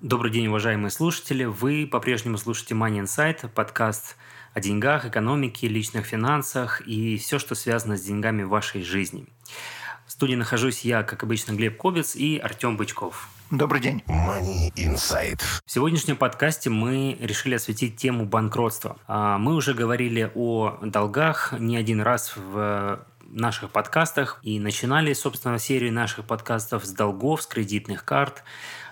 Добрый день, уважаемые слушатели. Вы по-прежнему слушаете Money Insight, подкаст о деньгах, экономике, личных финансах и все, что связано с деньгами в вашей жизни. В студии нахожусь я, как обычно, Глеб Кобец и Артем Бычков. Добрый день. Money Insight. В сегодняшнем подкасте мы решили осветить тему банкротства. А, Мы уже говорили о долгах не один раз в наших подкастах и начинали, собственно, серию наших подкастов с долгов, с кредитных карт.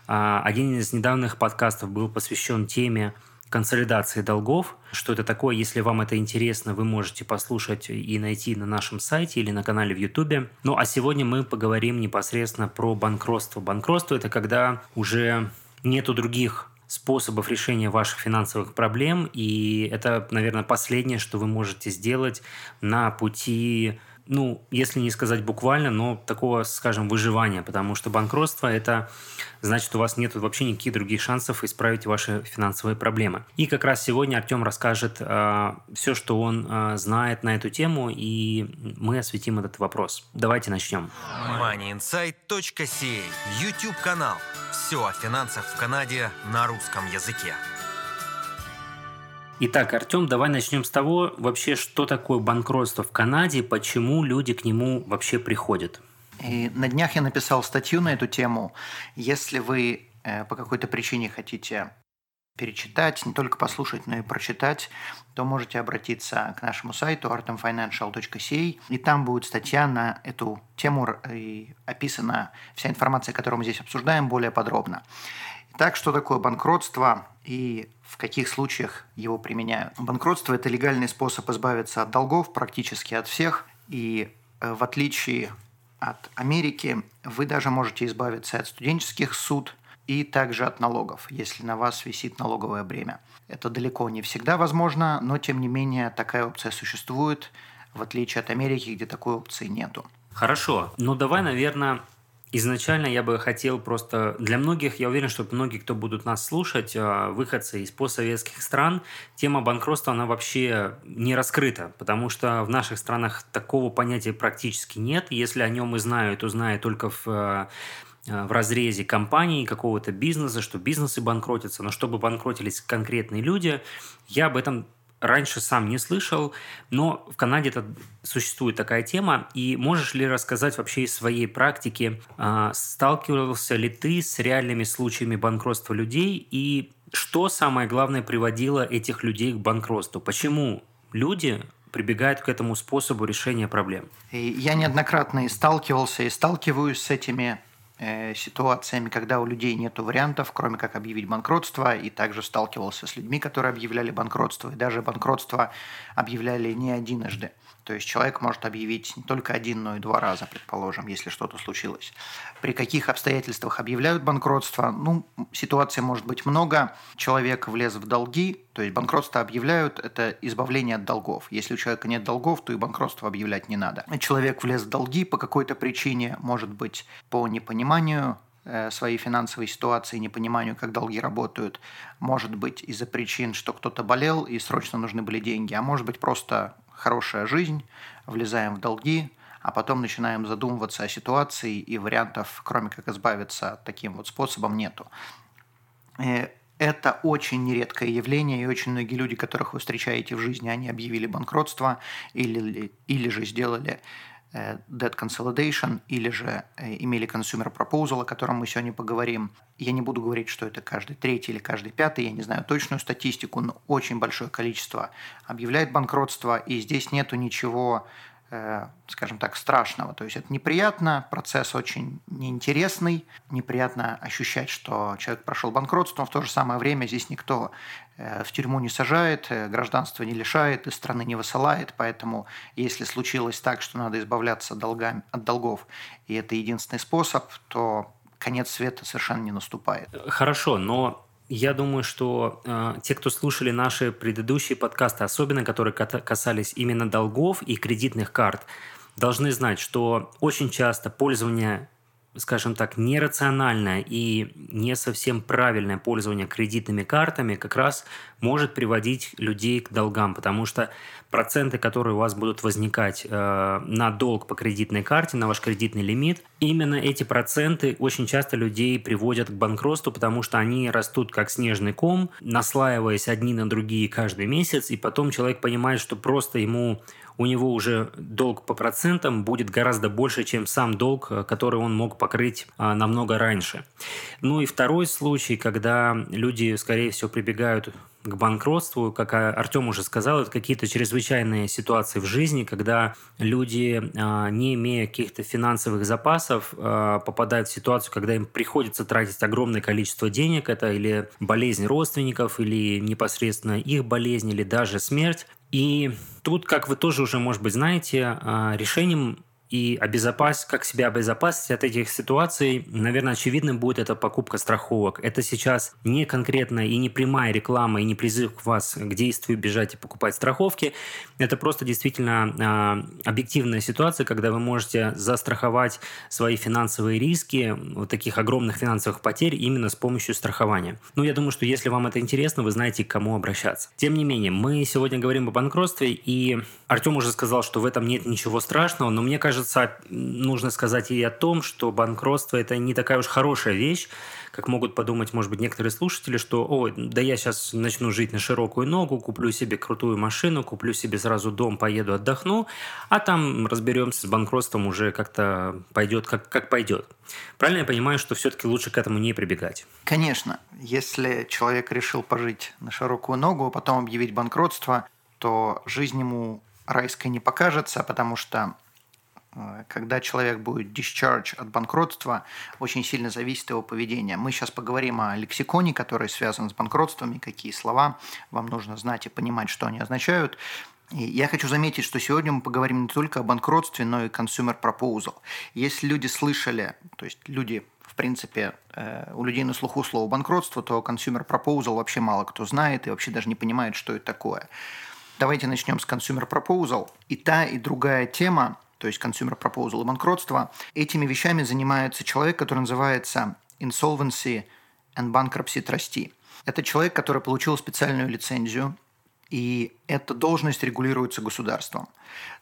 А, Один из недавних подкастов был посвящен теме консолидации долгов. Что это такое? Если вам это интересно, вы можете послушать и найти на нашем сайте или на канале в Ютубе. Ну а сегодня мы поговорим непосредственно про банкротство. Банкротство – это когда уже нету других способов решения ваших финансовых проблем, и это, наверное, последнее, что вы можете сделать на пути ну, если не сказать буквально, но такого, скажем, выживания, потому что банкротство – это значит, у вас нет вообще никаких других шансов исправить ваши финансовые проблемы. И как раз сегодня Артем расскажет э, все, что он э, знает на эту тему, и мы осветим этот вопрос. Давайте начнем. MoneyInsight.ca YouTube-канал. Все о финансах в Канаде на русском языке. Итак, Артем, давай начнем с того, вообще, что такое банкротство в Канаде, почему люди к нему вообще приходят. И на днях я написал статью на эту тему. Если вы э, по какой-то причине хотите перечитать, не только послушать, но и прочитать, то можете обратиться к нашему сайту artemfinancial.ca, и там будет статья на эту тему, и описана вся информация, которую мы здесь обсуждаем, более подробно. Итак, что такое банкротство и в каких случаях его применяют? Банкротство – это легальный способ избавиться от долгов практически от всех, и э, в отличие от Америки, вы даже можете избавиться от студенческих суд и также от налогов, если на вас висит налоговое бремя. Это далеко не всегда возможно, но тем не менее такая опция существует, в отличие от Америки, где такой опции нету. Хорошо, ну давай, наверное, Изначально я бы хотел просто... Для многих, я уверен, что многие, кто будут нас слушать, э, выходцы из постсоветских стран, тема банкротства, она вообще не раскрыта, потому что в наших странах такого понятия практически нет. Если о нем и знают, то знают только в э, в разрезе компании, какого-то бизнеса, что бизнесы банкротятся, но чтобы банкротились конкретные люди, я об этом раньше сам не слышал, но в Канаде это существует такая тема. И можешь ли рассказать вообще из своей практики, а, сталкивался ли ты с реальными случаями банкротства людей и что самое главное приводило этих людей к банкротству? Почему люди прибегают к этому способу решения проблем? Я неоднократно и сталкивался, и сталкиваюсь с этими ситуациями, когда у людей нет вариантов, кроме как объявить банкротство, и также сталкивался с людьми, которые объявляли банкротство, и даже банкротство объявляли не единожды. То есть человек может объявить не только один, но и два раза, предположим, если что-то случилось. При каких обстоятельствах объявляют банкротство? Ну, ситуаций может быть много. Человек влез в долги, то есть банкротство объявляют, это избавление от долгов. Если у человека нет долгов, то и банкротство объявлять не надо. Человек влез в долги по какой-то причине, может быть, по непониманию э, своей финансовой ситуации, непониманию, как долги работают. Может быть, из-за причин, что кто-то болел и срочно нужны были деньги, а может быть, просто хорошая жизнь, влезаем в долги, а потом начинаем задумываться о ситуации, и вариантов, кроме как избавиться таким вот способом, нету. Э, это очень нередкое явление, и очень многие люди, которых вы встречаете в жизни, они объявили банкротство или, или же сделали Э, debt consolidation или же э, имели consumer proposal, о котором мы сегодня поговорим. Я не буду говорить, что это каждый третий или каждый пятый, я не знаю точную статистику, но очень большое количество объявляет банкротство, и здесь нету ничего скажем так, страшного. То есть это неприятно, процесс очень неинтересный, неприятно ощущать, что человек прошел банкротство, но в то же самое время здесь никто э, в тюрьму не сажает, э, гражданство не лишает, из страны не высылает, поэтому если случилось так, что надо избавляться долгами, от долгов, и это единственный способ, то конец света совершенно не наступает. Хорошо, но я думаю, что э, те, кто слушали наши предыдущие подкасты, особенно которые касались именно долгов и кредитных карт, должны знать, что очень часто пользование скажем так, нерациональное и не совсем правильное пользование кредитными картами как раз может приводить людей к долгам, потому что проценты, которые у вас будут возникать э, на долг по кредитной карте, на ваш кредитный лимит, именно эти проценты очень часто людей приводят к банкротству, потому что они растут как снежный ком, наслаиваясь одни на другие каждый месяц, и потом человек понимает, что просто ему у него уже долг по процентам будет гораздо больше, чем сам долг, э, который он мог покрыть а, намного раньше. Ну и второй случай, когда люди, скорее всего, прибегают к банкротству, как Артем уже сказал, это какие-то чрезвычайные ситуации в жизни, когда люди, а, не имея каких-то финансовых запасов, а, попадают в ситуацию, когда им приходится тратить огромное количество денег, это или болезнь родственников, или непосредственно их болезнь, или даже смерть. И тут, как вы тоже уже, может быть, знаете, а, решением и обезопасить, как себя обезопасить от этих ситуаций, наверное, очевидным будет эта покупка страховок. Это сейчас не конкретная и не прямая реклама, и не призыв к вас к действию бежать и покупать страховки. Это просто действительно э, объективная ситуация, когда вы можете застраховать свои финансовые риски, вот таких огромных финансовых потерь именно с помощью страхования. Ну, я думаю, что если вам это интересно, вы знаете, к кому обращаться. Тем не менее, мы сегодня говорим о банкротстве, и Артем уже сказал, что в этом нет ничего страшного, но мне кажется, нужно сказать и о том, что банкротство – это не такая уж хорошая вещь, как могут подумать, может быть, некоторые слушатели, что, ой, да я сейчас начну жить на широкую ногу, куплю себе крутую машину, куплю себе сразу дом, поеду отдохну, а там разберемся с банкротством уже как-то пойдет, как, как пойдет. Правильно я понимаю, что все-таки лучше к этому не прибегать? Конечно. Если человек решил пожить на широкую ногу, а потом объявить банкротство, то жизнь ему райской не покажется, потому что когда человек будет discharge от банкротства, очень сильно зависит его поведение. Мы сейчас поговорим о лексиконе, который связан с банкротствами, какие слова вам нужно знать и понимать, что они означают. И я хочу заметить, что сегодня мы поговорим не только о банкротстве, но и consumer proposal. Если люди слышали, то есть люди в принципе, э, у людей на слуху слово банкротство, то consumer proposal вообще мало кто знает и вообще даже не понимает, что это такое. Давайте начнем с Consumer Proposal. И та, и другая тема, то есть Consumer Proposal и банкротство, этими вещами занимается человек, который называется Insolvency and Bankruptcy Trustee. Это человек, который получил специальную лицензию, и эта должность регулируется государством.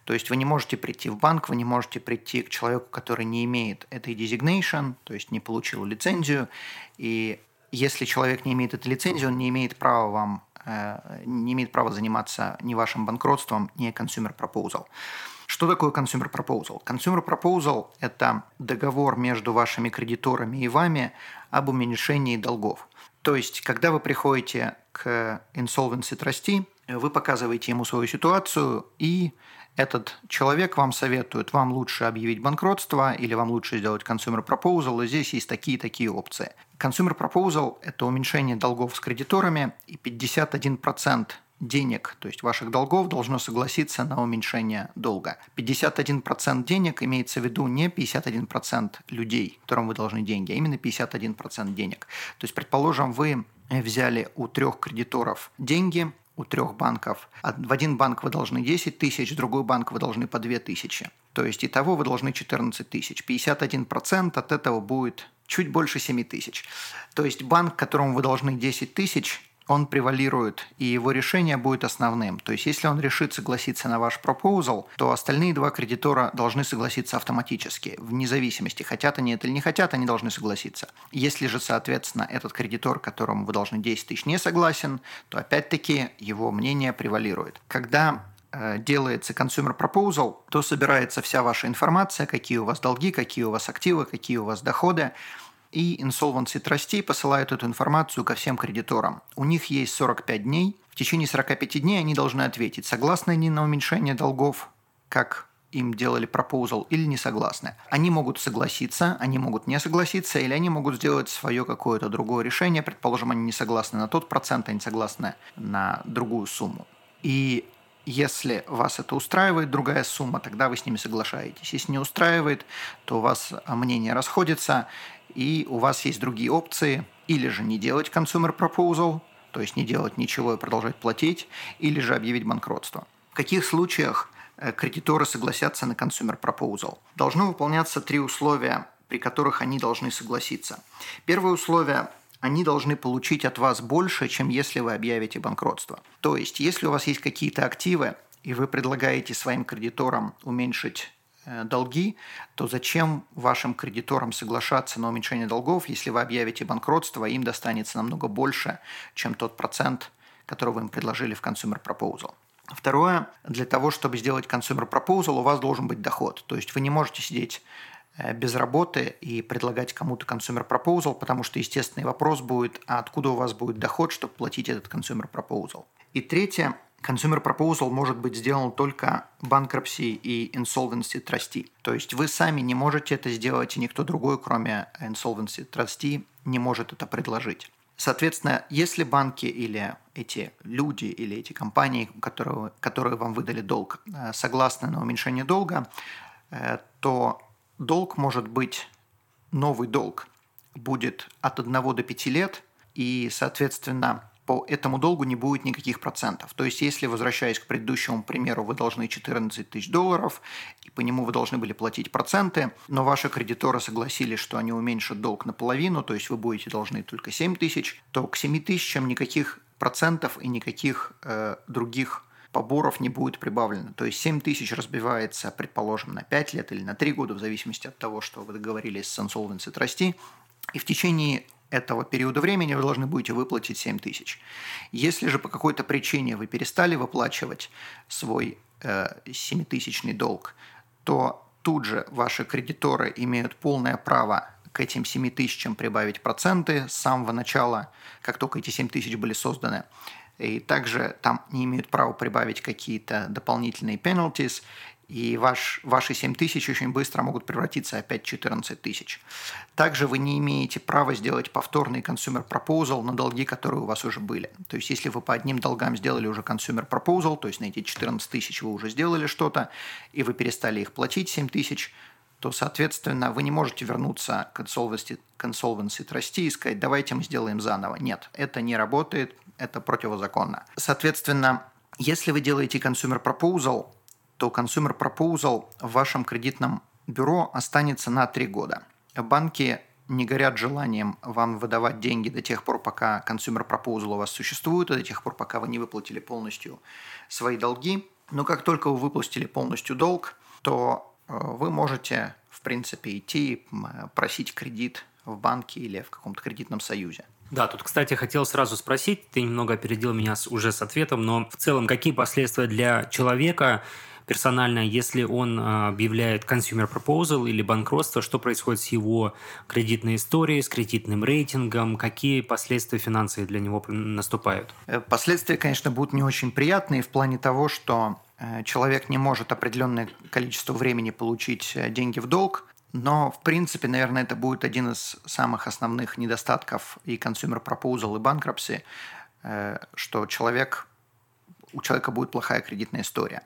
То есть вы не можете прийти в банк, вы не можете прийти к человеку, который не имеет этой designation, то есть не получил лицензию. И если человек не имеет этой лицензии, он не имеет права вам Э, не имеет права заниматься ни вашим банкротством, ни consumer proposal. Что такое consumer proposal? Consumer proposal – это договор между вашими кредиторами и вами об уменьшении долгов. То есть, когда вы приходите к insolvency trustee, вы показываете ему свою ситуацию, и этот человек вам советует, вам лучше объявить банкротство или вам лучше сделать consumer proposal, и здесь есть такие-такие опции. Consumer proposal – это уменьшение долгов с кредиторами, и 51% денег, то есть ваших долгов, должно согласиться на уменьшение долга. 51% денег имеется в виду не 51% людей, которым вы должны деньги, а именно 51% денег. То есть, предположим, вы взяли у трех кредиторов деньги, у трех банков. В один банк вы должны 10 тысяч, в другой банк вы должны по 2 тысячи. То есть итого вы должны 14 тысяч. 51% от этого будет чуть больше 7 тысяч. То есть банк, которому вы должны 10 тысяч, он превалирует, и его решение будет основным. То есть, если он решит согласиться на ваш пропозал, то остальные два кредитора должны согласиться автоматически, вне зависимости, хотят они это или не хотят, они должны согласиться. Если же, соответственно, этот кредитор, которому вы должны 10 тысяч, не согласен, то опять-таки его мнение превалирует. Когда э, делается consumer proposal, то собирается вся ваша информация, какие у вас долги, какие у вас активы, какие у вас доходы, и Insolvency Trustee посылают эту информацию ко всем кредиторам. У них есть 45 дней. В течение 45 дней они должны ответить, согласны они на уменьшение долгов, как им делали пропозал, или не согласны. Они могут согласиться, они могут не согласиться, или они могут сделать свое какое-то другое решение. Предположим, они не согласны на тот процент, они согласны на другую сумму. И если вас это устраивает, другая сумма, тогда вы с ними соглашаетесь. Если не устраивает, то у вас мнение расходится, и у вас есть другие опции, или же не делать consumer proposal, то есть не делать ничего и продолжать платить, или же объявить банкротство. В каких случаях э, кредиторы согласятся на consumer proposal? Должно выполняться три условия, при которых они должны согласиться. Первое условие они должны получить от вас больше, чем если вы объявите банкротство. То есть, если у вас есть какие-то активы, и вы предлагаете своим кредиторам уменьшить долги, то зачем вашим кредиторам соглашаться на уменьшение долгов, если вы объявите банкротство, им достанется намного больше, чем тот процент, который вы им предложили в Consumer Proposal. Второе, для того, чтобы сделать Consumer Proposal, у вас должен быть доход. То есть вы не можете сидеть Э, без работы и предлагать кому-то consumer proposal, потому что естественный вопрос будет, а откуда у вас будет доход, чтобы платить этот consumer proposal. И третье, consumer proposal может быть сделан только bankruptcy и insolvency trustee. То есть вы сами не можете это сделать, и никто другой, кроме insolvency trustee, не может это предложить. Соответственно, если банки или эти люди или эти компании, которые, которые вам выдали долг, э, согласны на уменьшение долга, э, то долг может быть, новый долг будет от 1 до 5 лет, и, соответственно, по этому долгу не будет никаких процентов. То есть, если, возвращаясь к предыдущему примеру, вы должны 14 тысяч долларов, и по нему вы должны были платить проценты, но ваши кредиторы согласились, что они уменьшат долг наполовину, то есть вы будете должны только 7 тысяч, то к 7 тысячам никаких процентов и никаких э, других поборов не будет прибавлено. То есть 7 тысяч разбивается, предположим, на 5 лет или на 3 года, в зависимости от того, что вы договорились с Insolvency Trustee. И в течение этого периода времени вы должны будете выплатить 7 тысяч. Если же по какой-то причине вы перестали выплачивать свой э, 7-тысячный долг, то тут же ваши кредиторы имеют полное право к этим 7 тысячам прибавить проценты с самого начала, как только эти 7 тысяч были созданы. И также там не имеют права прибавить какие-то дополнительные penalties, и ваш, ваши 7 тысяч очень быстро могут превратиться опять в 14 тысяч. Также вы не имеете права сделать повторный consumer proposal на долги, которые у вас уже были. То есть, если вы по одним долгам сделали уже consumer proposal, то есть на эти 14 тысяч вы уже сделали что-то, и вы перестали их платить 7 тысяч, то, соответственно, вы не можете вернуться к insolvency, к insolvency trustee и сказать, давайте мы сделаем заново. Нет, это не работает, это противозаконно. Соответственно, если вы делаете consumer proposal, то consumer proposal в вашем кредитном бюро останется на три года. Банки не горят желанием вам выдавать деньги до тех пор, пока consumer proposal у вас существует, до тех пор, пока вы не выплатили полностью свои долги. Но как только вы выплатили полностью долг, то э, вы можете, в принципе, идти просить кредит в банке или в каком-то кредитном союзе. Да, тут, кстати, хотел сразу спросить, ты немного опередил меня уже с ответом, но в целом какие последствия для человека персонально, если он а, объявляет consumer proposal или банкротство, что происходит с его кредитной историей, с кредитным рейтингом, какие последствия финансовые для него наступают? Э, последствия, конечно, будут не очень приятные в плане того, что э, человек не может определенное количество времени получить э, деньги в долг, но, в принципе, наверное, это будет один из самых основных недостатков и consumer proposal, и э, что человек, у человека будет плохая кредитная история.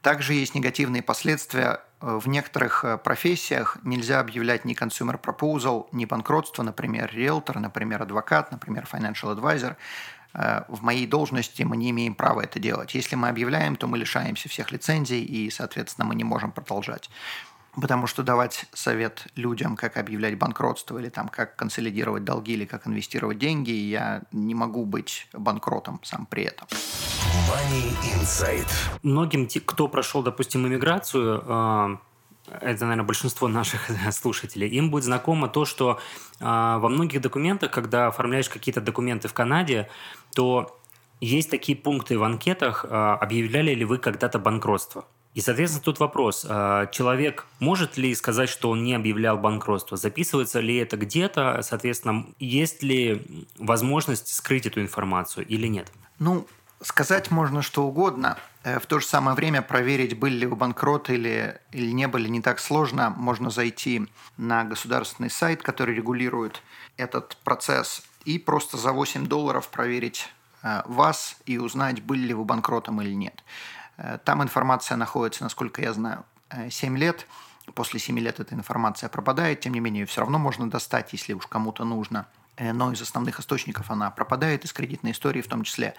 Также есть негативные последствия. Э, в некоторых э, профессиях нельзя объявлять ни consumer proposal, ни банкротство, например, риэлтор, например, адвокат, например, financial advisor. В моей должности мы не имеем права это делать. Если мы объявляем, то мы лишаемся всех лицензий и, соответственно, мы не можем продолжать. Потому что давать совет людям, как объявлять банкротство или там, как консолидировать долги или как инвестировать деньги, я не могу быть банкротом сам при этом. Money Insight. Многим, кто прошел, допустим, иммиграцию, а, это, наверное, большинство наших слушателей, им будет знакомо то, что а, во многих документах, когда оформляешь какие-то документы в Канаде, то есть такие пункты в анкетах, а, объявляли ли вы когда-то банкротство. И, соответственно, тут вопрос. А, человек может ли сказать, что он не объявлял банкротство? Записывается ли это где-то? Соответственно, есть ли возможность скрыть эту информацию или нет? Ну, сказать можно что угодно. Э, в то же самое время проверить, были ли вы банкроты или, или не были, не так сложно. Можно зайти на государственный сайт, который регулирует этот процесс, и просто за 8 долларов проверить э, вас и узнать, были ли вы банкротом или нет. Э, там информация находится, насколько я знаю, 7 э, лет. После 7 лет эта информация пропадает, тем не менее, ее все равно можно достать, если уж кому-то нужно. Э, но из основных источников она пропадает, из кредитной истории в том числе.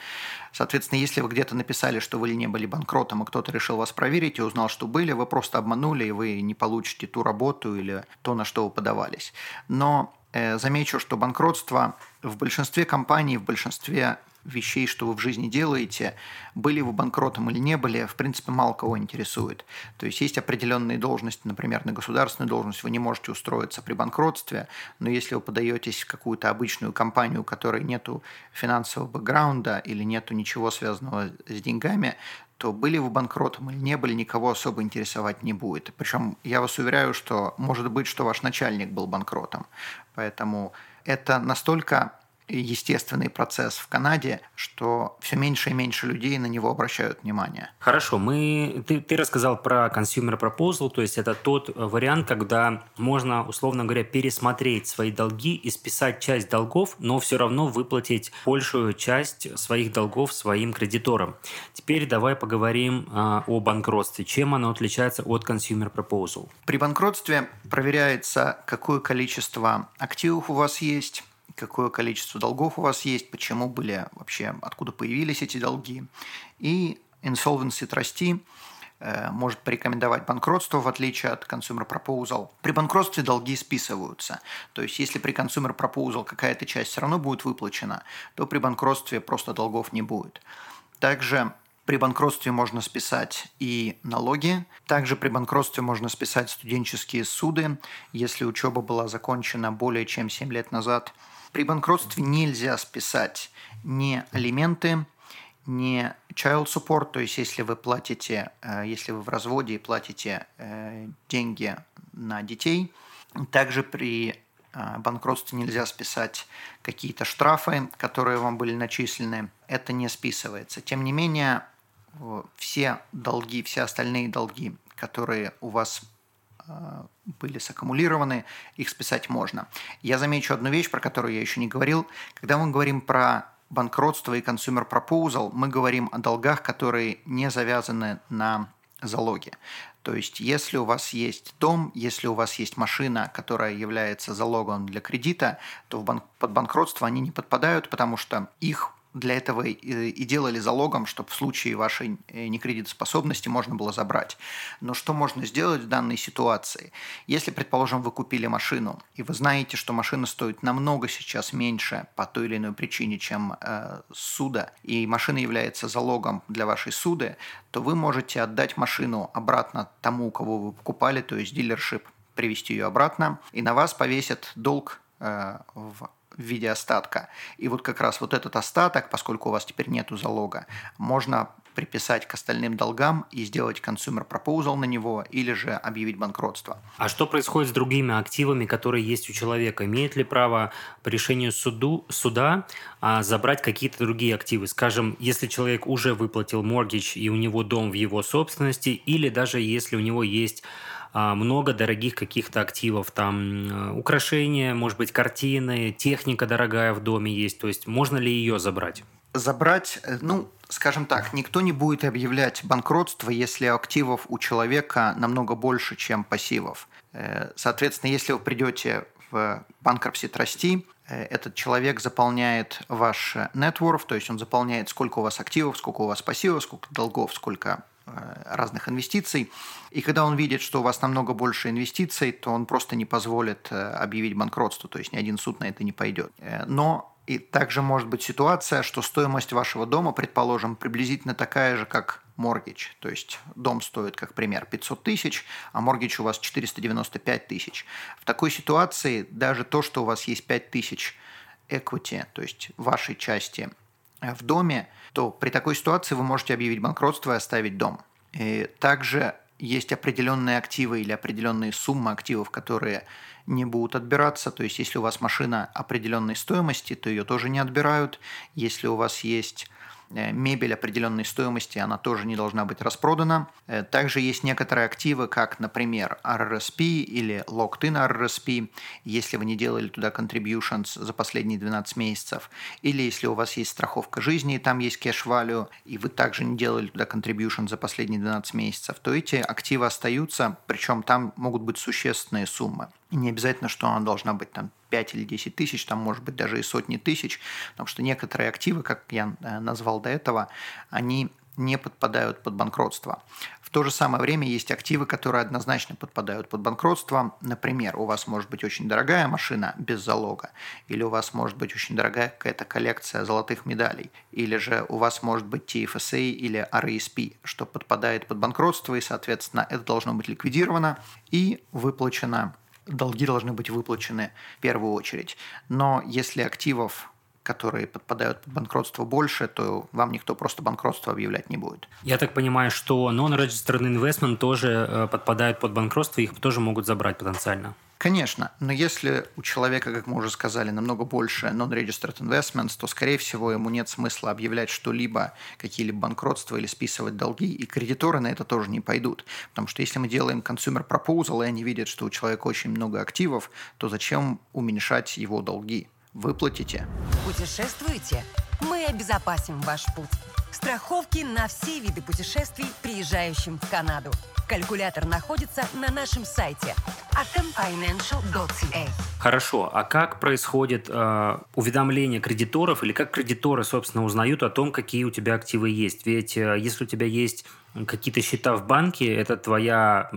Соответственно, если вы где-то написали, что вы не были банкротом, и кто-то решил вас проверить и узнал, что были, вы просто обманули, и вы не получите ту работу или то, на что вы подавались. Но замечу, что банкротство в большинстве компаний, в большинстве вещей, что вы в жизни делаете, были вы банкротом или не были, в принципе, мало кого интересует. То есть есть определенные должности, например, на государственную должность вы не можете устроиться при банкротстве, но если вы подаетесь в какую-то обычную компанию, у которой нету финансового бэкграунда или нету ничего связанного с деньгами, то были вы банкротом или не были, никого особо интересовать не будет. Причем я вас уверяю, что может быть, что ваш начальник был банкротом. Поэтому это настолько естественный процесс в Канаде, что все меньше и меньше людей на него обращают внимание. Хорошо, мы, ты, ты рассказал про consumer proposal, то есть это тот вариант, когда можно, условно говоря, пересмотреть свои долги и списать часть долгов, но все равно выплатить большую часть своих долгов своим кредиторам. Теперь давай поговорим а, о банкротстве. Чем оно отличается от consumer proposal? При банкротстве проверяется, какое количество активов у вас есть, какое количество долгов у вас есть, почему были вообще, откуда появились эти долги. И Insolvency Trustee э, может порекомендовать банкротство, в отличие от Consumer Proposal. При банкротстве долги списываются. То есть, если при Consumer Proposal какая-то часть все равно будет выплачена, то при банкротстве просто долгов не будет. Также при банкротстве можно списать и налоги. Также при банкротстве можно списать студенческие суды, если учеба была закончена более чем 7 лет назад – при банкротстве нельзя списать ни алименты, ни child support, то есть если вы платите, э, если вы в разводе и платите э, деньги на детей. Также при э, банкротстве нельзя списать какие-то штрафы, которые вам были начислены. Это не списывается. Тем не менее, все долги, все остальные долги, которые у вас были саккумулированы, их списать можно. Я замечу одну вещь, про которую я еще не говорил. Когда мы говорим про банкротство и consumer proposal, мы говорим о долгах, которые не завязаны на залоги. То есть, если у вас есть дом, если у вас есть машина, которая является залогом для кредита, то в бан- под банкротство они не подпадают, потому что их для этого и делали залогом, чтобы в случае вашей э, некредитоспособности можно было забрать. Но что можно сделать в данной ситуации? Если, предположим, вы купили машину, и вы знаете, что машина стоит намного сейчас меньше по той или иной причине, чем э, суда, и машина является залогом для вашей суды, то вы можете отдать машину обратно тому, кого вы покупали, то есть дилершип, привести ее обратно, и на вас повесят долг э, в в виде остатка. И вот как раз вот этот остаток, поскольку у вас теперь нету залога, можно приписать к остальным долгам и сделать consumer proposal на него или же объявить банкротство. А что происходит с другими активами, которые есть у человека? Имеет ли право по решению суду, суда а, забрать какие-то другие активы? Скажем, если человек уже выплатил mortgage и у него дом в его собственности, или даже если у него есть много дорогих каких-то активов, там э, украшения, может быть, картины, техника дорогая в доме есть, то есть можно ли ее забрать? Забрать, э, ну, скажем так, никто не будет объявлять банкротство, если активов у человека намного больше, чем пассивов. Э, соответственно, если вы придете в банкропси трасти, этот человек заполняет ваш worth, то есть он заполняет, сколько у вас активов, сколько у вас пассивов, сколько долгов, сколько разных инвестиций. И когда он видит, что у вас намного больше инвестиций, то он просто не позволит э, объявить банкротство, то есть ни один суд на это не пойдет. Э, но и также может быть ситуация, что стоимость вашего дома, предположим, приблизительно такая же, как моргич. То есть дом стоит, как пример, 500 тысяч, а моргич у вас 495 тысяч. В такой ситуации даже то, что у вас есть 5 тысяч equity, то есть вашей части в доме, то при такой ситуации вы можете объявить банкротство и оставить дом. И также есть определенные активы или определенные суммы активов, которые не будут отбираться. То есть, если у вас машина определенной стоимости, то ее тоже не отбирают. Если у вас есть мебель определенной стоимости, она тоже не должна быть распродана. Э, также есть некоторые активы, как, например, RRSP или Locked-in RRSP, если вы не делали туда contributions за последние 12 месяцев, или если у вас есть страховка жизни, и там есть cash value, и вы также не делали туда contributions за последние 12 месяцев, то эти активы остаются, причем там могут быть существенные суммы. И не обязательно, что она должна быть там 5 или 10 тысяч, там может быть даже и сотни тысяч, потому что некоторые активы, как я э, назвал до этого, они не подпадают под банкротство. В то же самое время есть активы, которые однозначно подпадают под банкротство. Например, у вас может быть очень дорогая машина без залога, или у вас может быть очень дорогая какая-то коллекция золотых медалей, или же у вас может быть TFSA или RESP, что подпадает под банкротство, и, соответственно, это должно быть ликвидировано и выплачено долги должны быть выплачены в первую очередь. Но если активов которые подпадают под банкротство больше, то вам никто просто банкротство объявлять не будет. Я так понимаю, что non-registered investment тоже э, подпадают под банкротство, их тоже могут забрать потенциально. Конечно, но если у человека, как мы уже сказали, намного больше non-registered investments, то, скорее всего, ему нет смысла объявлять что-либо, какие-либо банкротства или списывать долги, и кредиторы на это тоже не пойдут. Потому что если мы делаем consumer proposal, и они видят, что у человека очень много активов, то зачем уменьшать его долги? Выплатите. Путешествуете? Мы обезопасим ваш путь. Страховки на все виды путешествий, приезжающим в Канаду. Калькулятор находится на нашем сайте atomfinancial.ca. Хорошо, а как происходит э, уведомление кредиторов или как кредиторы, собственно, узнают о том, какие у тебя активы есть? Ведь э, если у тебя есть какие-то счета в банке, это твоя,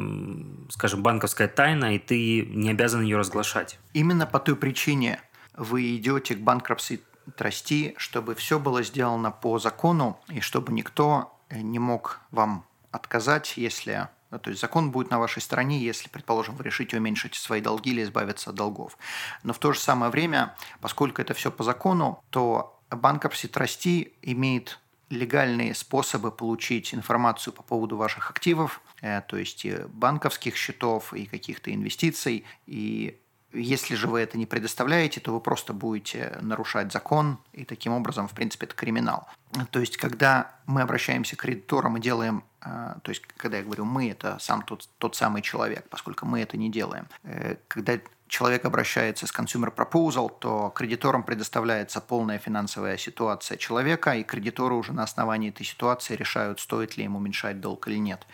скажем, банковская тайна, и ты не обязан ее разглашать. Именно по той причине вы идете к банкрупси трасти, чтобы все было сделано по закону и чтобы никто э, не мог вам отказать, если ну, то есть закон будет на вашей стороне, если, предположим, вы решите уменьшить свои долги или избавиться от долгов. Но в то же самое время, поскольку это все по закону, то банкрупси трасти имеет легальные способы получить информацию по поводу ваших активов, э, то есть банковских счетов и каких-то инвестиций, и если же вы это не предоставляете, то вы просто будете нарушать закон, и таким образом, в принципе, это криминал. То есть, когда мы обращаемся к кредиторам и делаем, э, то есть, когда я говорю «мы», это сам тот, тот самый человек, поскольку мы это не делаем. Э, когда человек обращается с consumer proposal, то кредиторам предоставляется полная финансовая ситуация человека, и кредиторы уже на основании этой ситуации решают, стоит ли им уменьшать долг или нет.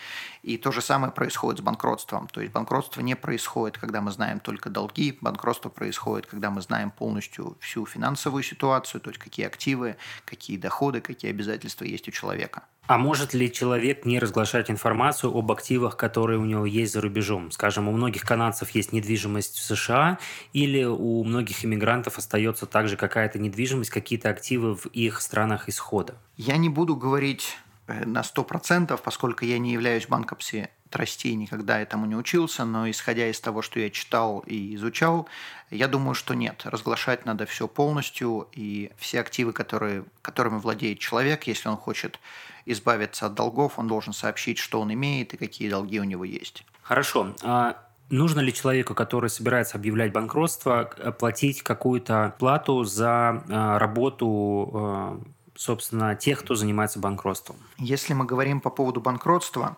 И то же самое происходит с банкротством. То есть банкротство не происходит, когда мы знаем только долги, банкротство происходит, когда мы знаем полностью всю финансовую ситуацию, то есть какие активы, какие доходы, какие обязательства есть у человека. А может ли человек не разглашать информацию об активах, которые у него есть за рубежом? Скажем, у многих канадцев есть недвижимость в США, или у многих иммигрантов остается также какая-то недвижимость, какие-то активы в их странах исхода? Я не буду говорить на 100%, поскольку я не являюсь банкопси тростей, никогда этому не учился, но исходя из того, что я читал и изучал, я думаю, что нет. Разглашать надо все полностью, и все активы, которые, которыми владеет человек, если он хочет избавиться от долгов, он должен сообщить, что он имеет и какие долги у него есть. Хорошо. А нужно ли человеку, который собирается объявлять банкротство, платить какую-то плату за а, работу собственно, тех, кто занимается банкротством. Если мы говорим по поводу банкротства,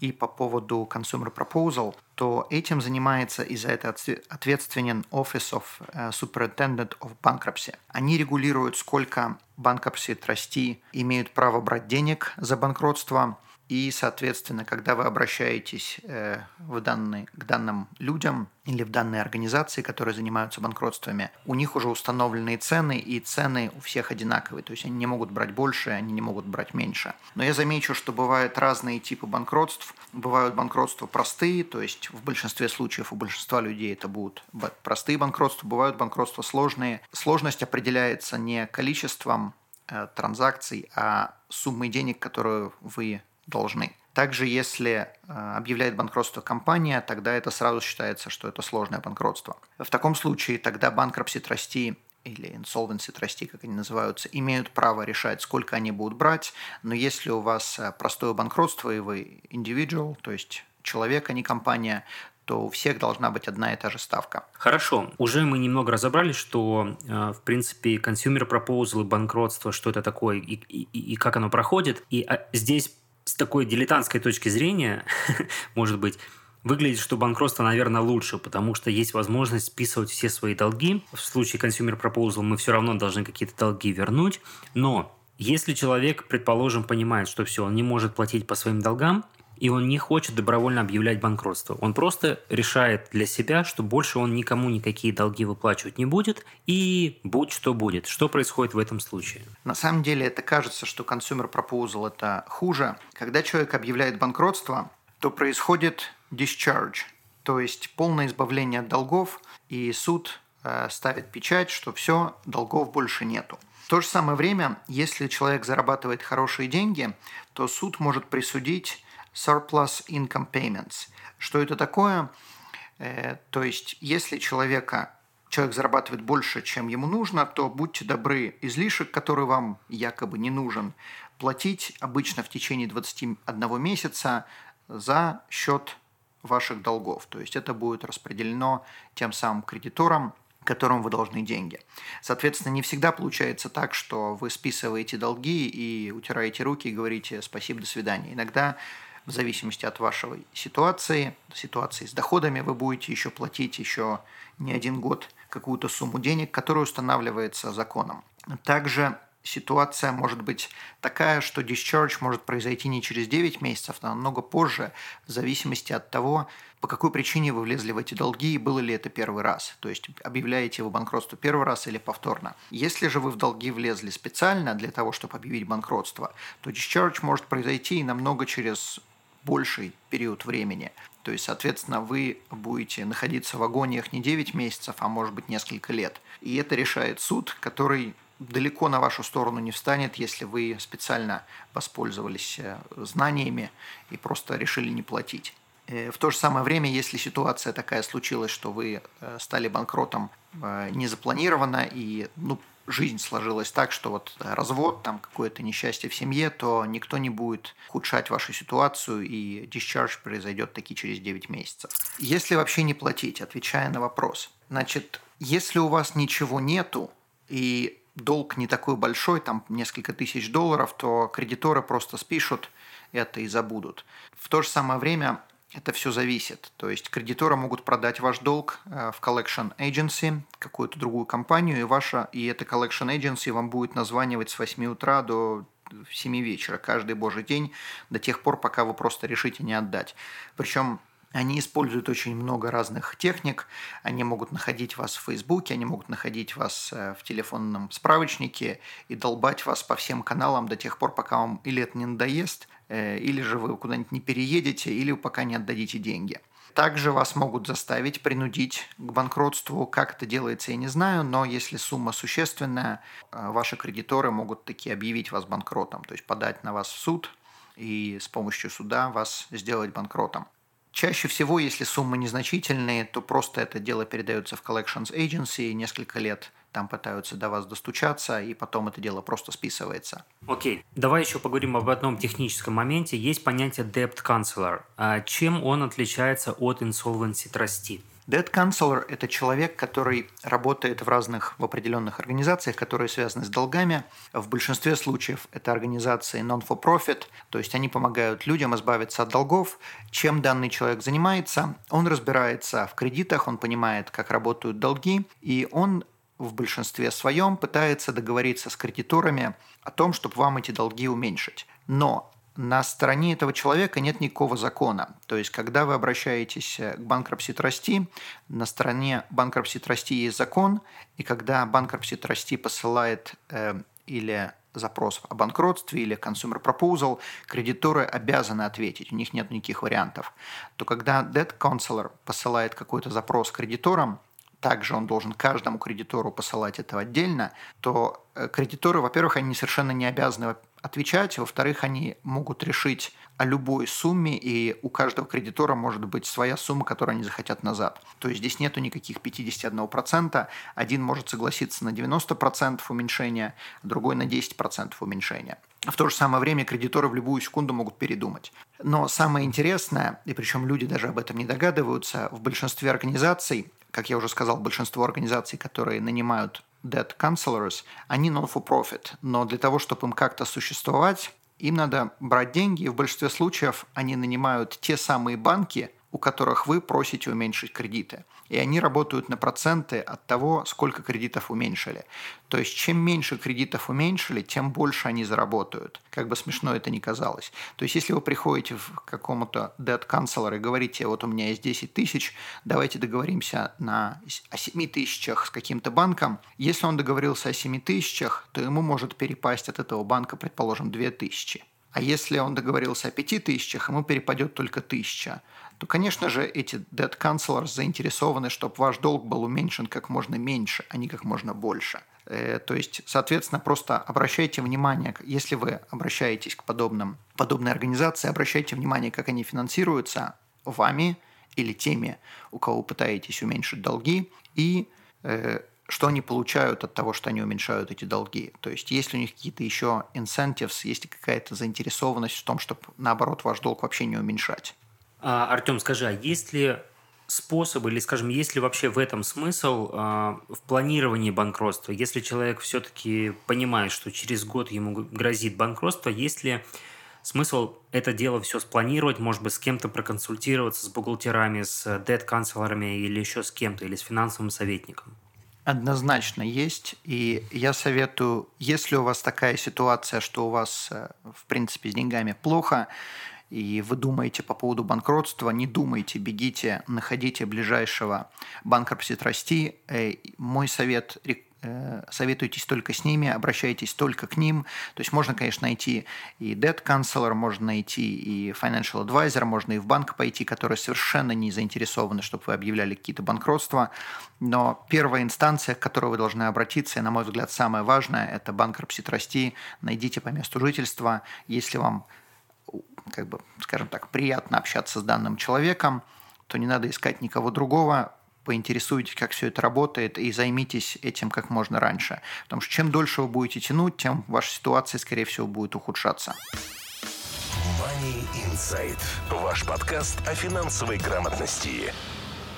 и по поводу Consumer Proposal, то этим занимается и за это ответственен Office of э, Superintendent of Bankruptcy. Они регулируют, сколько банкрупси трасти имеют право брать денег за банкротство, и, соответственно, когда вы обращаетесь э, в данные, к данным людям или в данные организации, которые занимаются банкротствами, у них уже установленные цены, и цены у всех одинаковые. То есть они не могут брать больше, они не могут брать меньше. Но я замечу, что бывают разные типы банкротств. Бывают банкротства простые, то есть в большинстве случаев у большинства людей это будут простые банкротства. Бывают банкротства сложные. Сложность определяется не количеством э, транзакций, а суммой денег, которую вы должны. Также, если э, объявляет банкротство компания, тогда это сразу считается, что это сложное банкротство. В таком случае тогда банкрупси трасти или insolvency трасти, как они называются, имеют право решать, сколько они будут брать, но если у вас э, простое банкротство и вы individual, то есть человек, а не компания, то у всех должна быть одна и та же ставка. Хорошо. Уже мы немного разобрались, что, э, в принципе, consumer proposal и банкротство, что это такое и, и, и как оно проходит. И а, здесь с такой дилетантской точки зрения, может быть, выглядит, что банкротство, наверное, лучше, потому что есть возможность списывать все свои долги. В случае consumer proposal мы все равно должны какие-то долги вернуть. Но если человек, предположим, понимает, что все, он не может платить по своим долгам, и он не хочет добровольно объявлять банкротство. Он просто решает для себя, что больше он никому никакие долги выплачивать не будет, и будь что будет. Что происходит в этом случае? На самом деле это кажется, что consumer proposal это хуже. Когда человек объявляет банкротство, то происходит discharge, то есть полное избавление от долгов, и суд э, ставит печать, что все, долгов больше нету. В то же самое время, если человек зарабатывает хорошие деньги, то суд может присудить surplus income payments. Что это такое? Э, то есть, если человека человек зарабатывает больше, чем ему нужно, то будьте добры, излишек, который вам якобы не нужен, платить обычно в течение 21 месяца за счет ваших долгов. То есть это будет распределено тем самым кредиторам, которым вы должны деньги. Соответственно, не всегда получается так, что вы списываете долги и утираете руки и говорите «спасибо, до свидания». Иногда в зависимости от вашей ситуации, ситуации с доходами, вы будете еще платить еще не один год какую-то сумму денег, которая устанавливается законом. Также ситуация может быть такая, что discharge может произойти не через 9 месяцев, а намного позже, в зависимости от того, по какой причине вы влезли в эти долги и было ли это первый раз. То есть объявляете вы банкротство первый раз или повторно. Если же вы в долги влезли специально для того, чтобы объявить банкротство, то discharge может произойти и намного через больший период времени. То есть, соответственно, вы будете находиться в агониях не 9 месяцев, а может быть несколько лет. И это решает суд, который далеко на вашу сторону не встанет, если вы специально воспользовались э, знаниями и просто решили не платить. Э, в то же самое время, если ситуация такая случилась, что вы э, стали банкротом незапланированно и ну, жизнь сложилась так, что вот развод, там какое-то несчастье в семье, то никто не будет ухудшать вашу ситуацию, и discharge произойдет таки через 9 месяцев. Если вообще не платить, отвечая на вопрос, значит, если у вас ничего нету, и долг не такой большой, там несколько тысяч долларов, то кредиторы просто спишут это и забудут. В то же самое время это все зависит. То есть кредиторы могут продать ваш долг э, в collection agency, какую-то другую компанию, и, ваша, и эта collection agency вам будет названивать с 8 утра до 7 вечера каждый божий день до тех пор, пока вы просто решите не отдать. Причем они используют очень много разных техник. Они могут находить вас в Фейсбуке, они могут находить вас э, в телефонном справочнике и долбать вас по всем каналам до тех пор, пока вам или это не надоест, э, или же вы куда-нибудь не переедете, или пока не отдадите деньги. Также вас могут заставить, принудить к банкротству. Как это делается, я не знаю, но если сумма существенная, э, ваши кредиторы могут таки объявить вас банкротом, то есть подать на вас в суд и с помощью суда вас сделать банкротом. Чаще всего, если суммы незначительные, то просто это дело передается в collections agency, несколько лет там пытаются до вас достучаться, и потом это дело просто списывается. Окей, okay. давай еще поговорим об одном техническом моменте. Есть понятие debt counselor. А чем он отличается от insolvency trustee? Debt counselor – это человек, который работает в разных, в определенных организациях, которые связаны с долгами. В большинстве случаев это организации non-for-profit, то есть они помогают людям избавиться от долгов. Чем данный человек занимается? Он разбирается в кредитах, он понимает, как работают долги, и он в большинстве своем пытается договориться с кредиторами о том, чтобы вам эти долги уменьшить. Но на стороне этого человека нет никакого закона. То есть, когда вы обращаетесь э, к банкропси трасти, на стороне банкропси трасти есть закон, и когда банкропси трасти посылает э, или запрос о банкротстве или consumer proposal, кредиторы обязаны ответить, у них нет никаких вариантов. То когда debt counselor посылает какой-то запрос кредиторам, также он должен каждому кредитору посылать это отдельно, то э, кредиторы, во-первых, они совершенно не обязаны отвечать, во-вторых, они могут решить о любой сумме, и у каждого кредитора может быть своя сумма, которую они захотят назад. То есть здесь нету никаких 51%, один может согласиться на 90% уменьшения, другой на 10% уменьшения. В то же самое время кредиторы в любую секунду могут передумать. Но самое интересное, и причем люди даже об этом не догадываются, в большинстве организаций, как я уже сказал, большинство организаций, которые нанимают debt counselors, они non-for-profit, но для того, чтобы им как-то существовать, им надо брать деньги, и в большинстве случаев они нанимают те самые банки, у которых вы просите уменьшить кредиты. И они работают на проценты от того, сколько кредитов уменьшили. То есть, чем меньше кредитов уменьшили, тем больше они заработают. Как бы смешно это ни казалось. То есть, если вы приходите в какому-то debt counselor и говорите, вот у меня есть 10 тысяч, давайте договоримся на, о 7 тысячах с каким-то банком. Если он договорился о 7 тысячах, то ему может перепасть от этого банка, предположим, 2 тысячи. А если он договорился о 5 тысячах, ему перепадет только тысяча то, конечно же, эти debt counselors заинтересованы, чтобы ваш долг был уменьшен как можно меньше, а не как можно больше. Э, то есть, соответственно, просто обращайте внимание, если вы обращаетесь к подобным, подобной организации, обращайте внимание, как они финансируются вами или теми, у кого пытаетесь уменьшить долги, и э, что они получают от того, что они уменьшают эти долги. То есть, есть ли у них какие-то еще incentives, есть ли какая-то заинтересованность в том, чтобы, наоборот, ваш долг вообще не уменьшать. А, Артем, скажи, а есть ли способы или, скажем, есть ли вообще в этом смысл э, в планировании банкротства? Если человек все-таки понимает, что через год ему грозит банкротство, есть ли смысл это дело все спланировать, может быть, с кем-то проконсультироваться, с бухгалтерами, с дед-канцлерами или еще с кем-то, или с финансовым советником? Однозначно есть. И я советую, если у вас такая ситуация, что у вас, э, в принципе, с деньгами плохо, и вы думаете по поводу банкротства, не думайте, бегите, находите ближайшего банкротства трасти. Э, мой совет э, советуйтесь только с ними, обращайтесь только к ним. То есть можно, конечно, найти и debt counselor, можно найти и financial advisor, можно и в банк пойти, которые совершенно не заинтересованы, чтобы вы объявляли какие-то банкротства. Но первая инстанция, к которой вы должны обратиться, и, на мой взгляд, самое важное, это банкротство трасти. Найдите по месту жительства. Если вам как бы, скажем так, приятно общаться с данным человеком, то не надо искать никого другого, поинтересуйтесь, как все это работает, и займитесь этим как можно раньше. Потому что чем дольше вы будете тянуть, тем ваша ситуация, скорее всего, будет ухудшаться. Money Insight. Ваш подкаст о финансовой грамотности.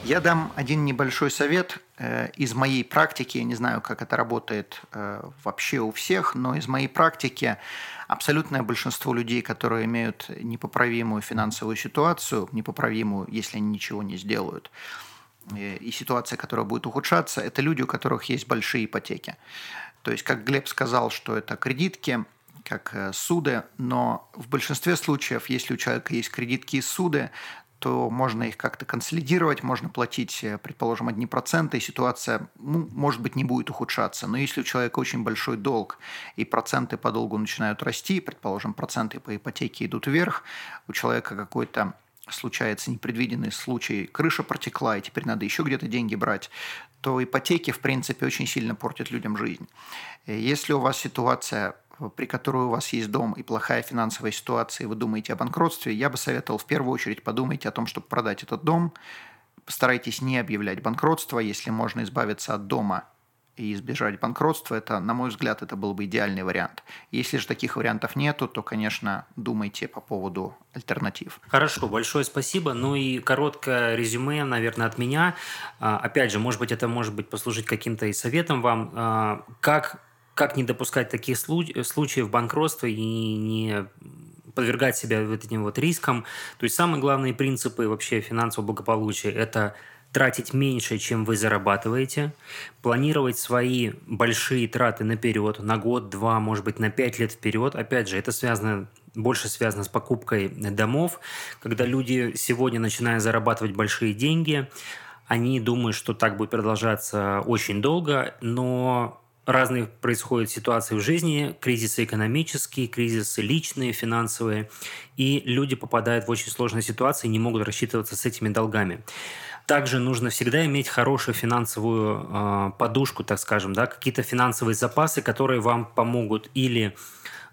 Я дам один небольшой совет э, из моей практики. Я не знаю, как это работает э, вообще у всех, но из моей практики абсолютное большинство людей, которые имеют непоправимую финансовую ситуацию, непоправимую, если они ничего не сделают, э, и ситуация, которая будет ухудшаться, это люди, у которых есть большие ипотеки. То есть, как Глеб сказал, что это кредитки, как суды, но в большинстве случаев, если у человека есть кредитки и суды, то можно их как-то консолидировать, можно платить, э, предположим, одни проценты, и ситуация, ну, может быть, не будет ухудшаться. Но если у человека очень большой долг, и проценты по долгу начинают расти, предположим, проценты по ипотеке идут вверх, у человека какой-то случается непредвиденный случай, крыша протекла, и теперь надо еще где-то деньги брать, то ипотеки, в принципе, очень сильно портят людям жизнь. Э, если у вас ситуация при которой у вас есть дом и плохая финансовая ситуация, и вы думаете о банкротстве, я бы советовал в первую очередь подумайте о том, чтобы продать этот дом. Постарайтесь не объявлять банкротство, если можно избавиться от дома и избежать банкротства, это, на мой взгляд, это был бы идеальный вариант. Если же таких вариантов нету, то, конечно, думайте по поводу альтернатив. Хорошо, большое спасибо. Ну и короткое резюме, наверное, от меня. А, опять же, может быть, это может быть послужить каким-то и советом вам. А, как как не допускать таких случаев банкротства и не подвергать себя вот этим вот рискам. То есть самые главные принципы вообще финансового благополучия – это тратить меньше, чем вы зарабатываете, планировать свои большие траты наперед, на год, два, может быть, на пять лет вперед. Опять же, это связано больше связано с покупкой домов, когда люди сегодня начинают зарабатывать большие деньги, они думают, что так будет продолжаться очень долго, но разные происходят ситуации в жизни, кризисы экономические, кризисы личные, финансовые, и люди попадают в очень сложные ситуации и не могут рассчитываться с этими долгами. Также нужно всегда иметь хорошую финансовую э, подушку, так скажем, да, какие-то финансовые запасы, которые вам помогут или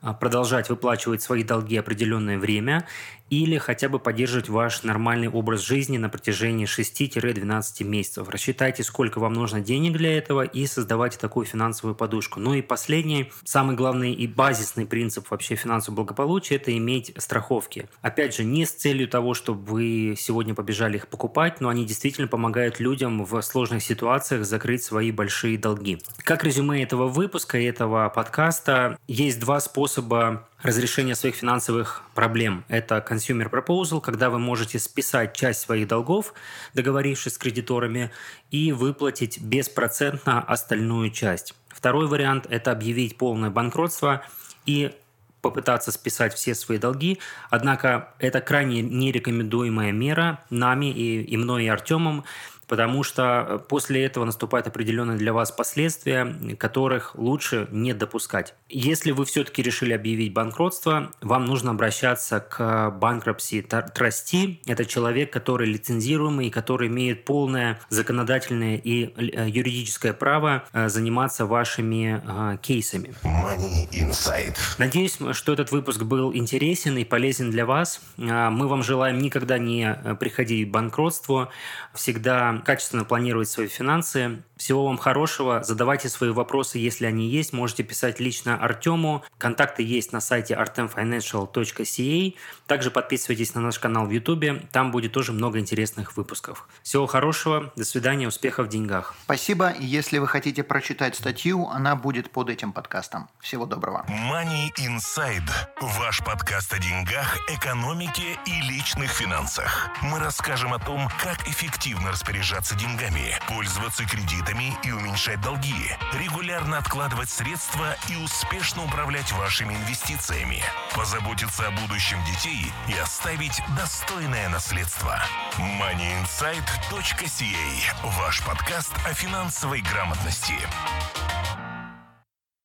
а, продолжать выплачивать свои долги определенное время или хотя бы поддерживать ваш нормальный образ жизни на протяжении 6-12 месяцев. Рассчитайте, сколько вам нужно денег для этого и создавайте такую финансовую подушку. Ну и последний, самый главный и базисный принцип вообще финансового благополучия – это иметь страховки. Опять же, не с целью того, чтобы вы сегодня побежали их покупать, но они действительно помогают людям в сложных ситуациях закрыть свои большие долги. Как резюме этого выпуска, этого подкаста, есть два способа разрешения своих финансовых проблем. Это Consumer Proposal, когда вы можете списать часть своих долгов, договорившись с кредиторами, и выплатить беспроцентно остальную часть. Второй вариант – это объявить полное банкротство и попытаться списать все свои долги. Однако это крайне нерекомендуемая мера нами и, и мной, и Артемом, потому что э, после этого наступают определенные для вас последствия, которых лучше не допускать. Если вы все-таки решили объявить банкротство, вам нужно обращаться к bankruptcy trustee. Это человек, который лицензируемый и который имеет полное законодательное и э, юридическое право э, заниматься вашими кейсами. Money Inside. Надеюсь, что этот выпуск был интересен и полезен для вас. Мы вам желаем никогда не приходить к банкротству, всегда качественно планировать свои финансы. Всего вам хорошего. Задавайте свои вопросы, если они есть. Можете писать лично Артему. Контакты есть на сайте artemfinancial.ca. Также подписывайтесь на наш канал в YouTube. Там будет тоже много интересных выпусков. Всего хорошего. До свидания. Успехов в деньгах. Спасибо. Если вы хотите прочитать статью, она будет под этим подкастом. Всего доброго. Money Inside. Ваш подкаст о деньгах, экономике и личных финансах. Мы расскажем о том, как эффективно распоряжаться деньгами, пользоваться кредитами и уменьшать долги, регулярно откладывать средства и успешно управлять вашими инвестициями, позаботиться о будущем детей и оставить достойное наследство. moneyinsight.ca – ваш подкаст о финансовой грамотности.